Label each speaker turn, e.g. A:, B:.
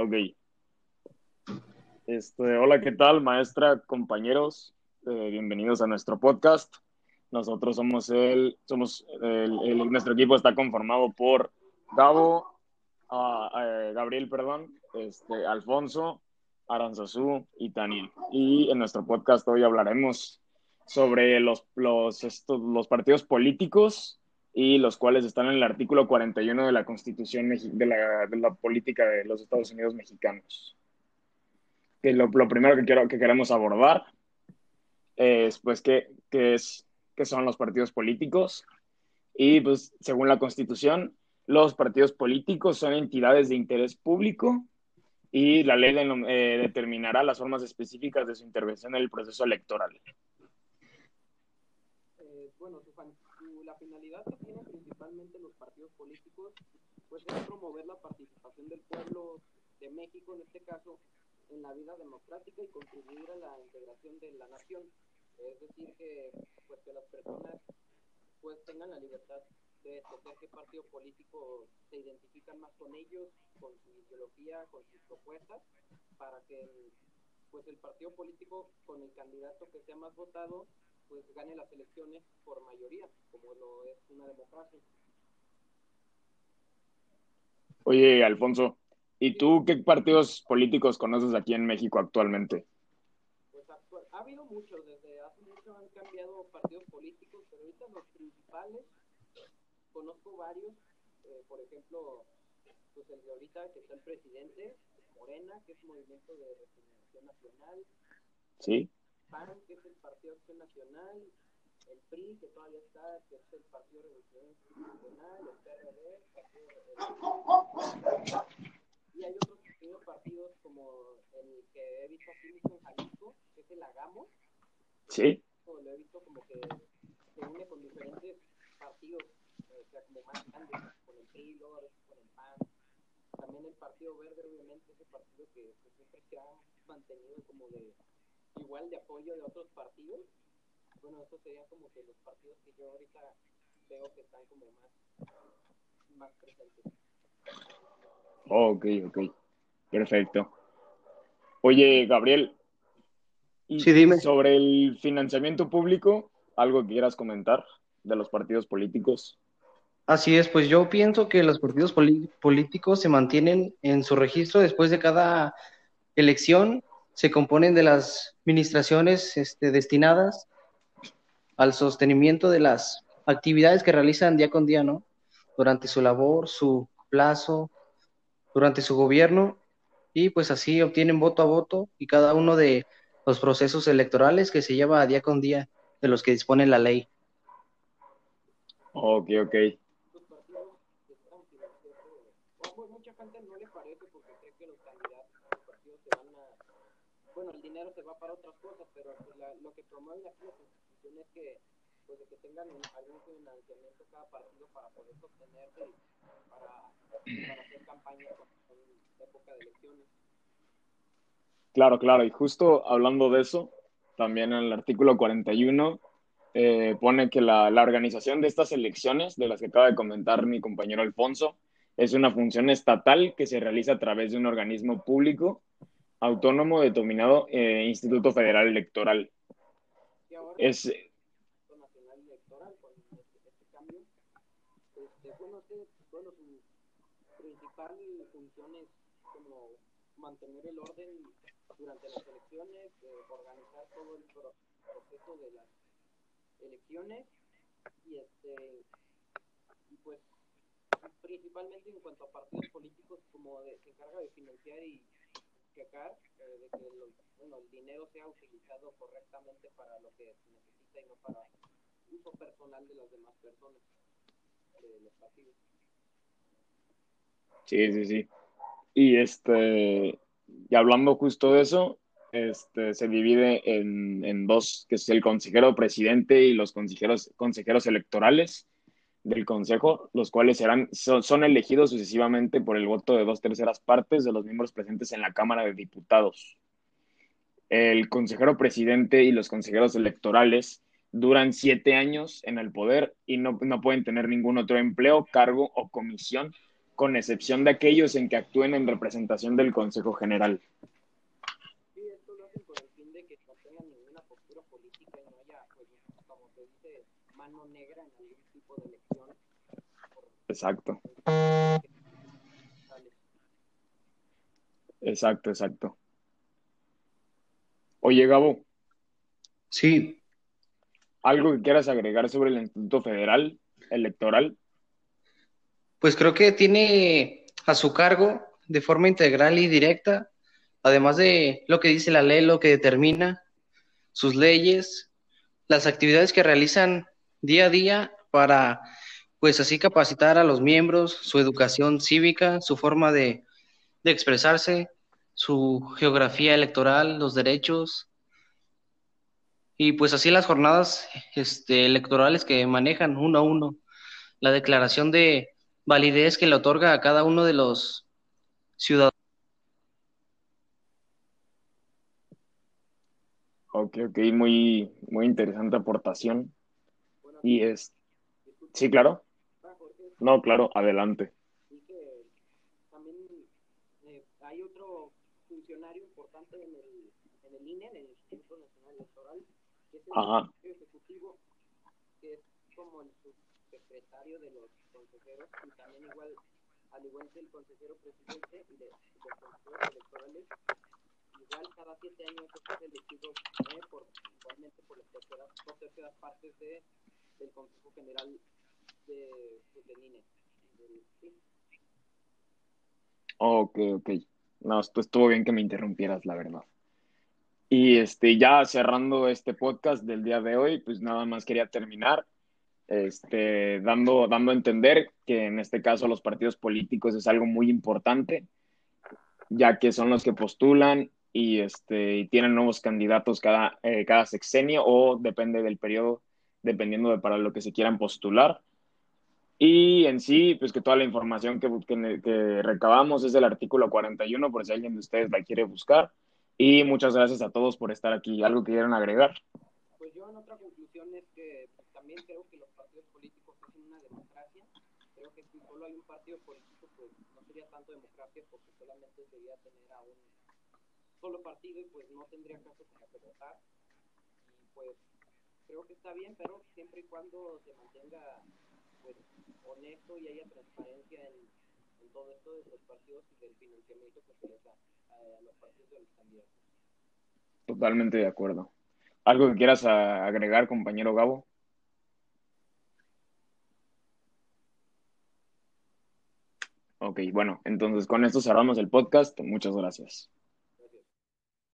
A: Ok. Este, hola, ¿qué tal, maestra, compañeros? Eh, bienvenidos a nuestro podcast. Nosotros somos el, somos el, nuestro equipo está conformado por Gabo, uh, Gabriel, perdón, este, Alfonso, Aranzazú y Taniel. Y en nuestro podcast hoy hablaremos sobre los, los, estos, los partidos políticos y los cuales están en el artículo 41 de la Constitución de la, de la política de los Estados Unidos mexicanos. Que lo, lo, primero que, quiero, que queremos abordar es, pues, qué, qué, es, qué son los partidos políticos. Y, pues, según la Constitución, los partidos políticos son entidades de interés público y la ley de, eh, determinará las formas específicas de su intervención en el proceso electoral.
B: Eh, bueno, la finalidad que tienen principalmente los partidos políticos pues, es promover la participación del pueblo de México, en este caso, en la vida democrática y contribuir a la integración de la nación. Es decir, que, pues, que las personas pues, tengan la libertad de escoger qué partido político se identifican más con ellos, con su ideología, con sus propuestas, para que pues el partido político con el candidato que sea más votado pues gane las elecciones por mayoría, como lo es una democracia.
A: Oye, Alfonso, ¿y tú qué partidos políticos conoces aquí en México actualmente?
B: Pues actual, ha habido muchos, desde hace mucho han cambiado partidos políticos, pero ahorita los principales conozco varios, eh, por ejemplo, pues el de ahorita que está el presidente, Morena, que es Movimiento de Regeneración Nacional.
A: Sí.
B: PAN, que es el Partido Acción Nacional, el PRI, que todavía está, que es el Partido Revolucionario Nacional, el PRD, el Partido Y hay otros pequeños partidos como el que he visto aquí mismo en Jalisco, que es el Agamo.
A: Sí.
B: Lo he visto como que se une con diferentes partidos o sea, como más grandes, con el PRI, luego con el PAN. También el Partido Verde, obviamente, ese partido que, que siempre se ha mantenido como de igual de apoyo de otros partidos. Bueno, eso sería como que los partidos que yo ahorita veo que están como más, más presentes.
A: ok, ok. Perfecto. Oye, Gabriel.
C: Y sí, dime.
A: Sobre el financiamiento público, ¿algo que quieras comentar de los partidos políticos?
C: Así es, pues yo pienso que los partidos políticos se mantienen en su registro después de cada elección, se componen de las administraciones este, destinadas al sostenimiento de las actividades que realizan día con día, ¿no? Durante su labor, su plazo, durante su gobierno, y pues así obtienen voto a voto y cada uno de los procesos electorales que se lleva día con día de los que dispone la ley.
A: Ok, ok.
B: Bueno, el dinero se va para otras cosas, pero la, lo que promueve aquí la Constitución es que, pues, de que tengan algún financiamiento cada partido para poder sostenerse para hacer campaña en época de elecciones.
A: Claro, claro, y justo hablando de eso, también en el artículo 41 eh, pone que la, la, organización de estas elecciones, de las que acaba de comentar mi compañero Alfonso, es una función estatal que se realiza a través de un organismo público autónomo denominado eh, Instituto Federal Electoral.
B: Es, función es como mantener el orden durante las elecciones, eh, organizar todo el proceso de las elecciones y este y pues principalmente en cuanto a partidos políticos como de, se encarga de financiar y checar eh, de que el, bueno, el dinero sea utilizado correctamente para lo que se necesita y no para uso personal de las demás personas de los partidos.
A: Sí, sí, sí. Y este, y hablando justo de eso, este, se divide en, en dos, que es el consejero presidente y los consejeros, consejeros electorales del Consejo, los cuales serán, son, elegidos sucesivamente por el voto de dos terceras partes de los miembros presentes en la Cámara de Diputados. El consejero presidente y los consejeros electorales duran siete años en el poder y no, no pueden tener ningún otro empleo, cargo o comisión con excepción de aquellos en que actúen en representación del Consejo General.
B: Sí, esto lo hacen con el fin de que no tengan ninguna postura política y no haya, pues, mano negra en algún tipo de elección.
A: Exacto. Exacto, exacto. Oye, Gabo,
C: Sí,
A: ¿algo que quieras agregar sobre el Instituto Federal Electoral?
C: pues creo que tiene a su cargo de forma integral y directa, además de lo que dice la ley, lo que determina sus leyes, las actividades que realizan día a día para, pues así capacitar a los miembros, su educación cívica, su forma de, de expresarse, su geografía electoral, los derechos, y pues así las jornadas este, electorales que manejan uno a uno, la declaración de validez que le otorga a cada uno de los ciudadanos.
A: Ok, ok, muy, muy interesante aportación. Y es, sí, claro. No, claro, adelante.
B: También hay otro funcionario importante en el, en el INE, en el Instituto Nacional Electoral, que es el
A: Ajá.
B: ejecutivo, que es como el subsecretario de los consejeros, y también igual, al igual que el consejero presidente y de, de los consejeros electorales, igual cada siete años es elegido eh, por, igualmente por las terceras, dos terceras partes de, del Consejo General de, pues.
A: Ok, ok. No, esto estuvo bien que me interrumpieras, la verdad. Y este, ya cerrando este podcast del día de hoy, pues nada más quería terminar este, dando, dando a entender que en este caso los partidos políticos es algo muy importante, ya que son los que postulan y, este, tienen nuevos candidatos cada, eh, cada sexenio o depende del periodo, dependiendo de para lo que se quieran postular. Y en sí, pues que toda la información que, que, que recabamos es del artículo 41, por si alguien de ustedes la quiere buscar. Y muchas gracias a todos por estar aquí. ¿Algo que quieran agregar?
B: Pues yo en otra conclusión es que pues, también creo que los partidos políticos es una democracia. Creo que si solo hay un partido político, pues no sería tanto democracia porque solamente sería tener a un solo partido y pues no tendría caso que votar. Y pues creo que está bien, pero siempre y cuando se mantenga pues honesto y haya transparencia en, todo esto de los partidos y del financiamiento que se les da a, a los partidos de los candidatos.
A: Totalmente de acuerdo. ¿Algo que quieras a- agregar, compañero Gabo? Ok, bueno, entonces con esto cerramos el podcast. Muchas gracias.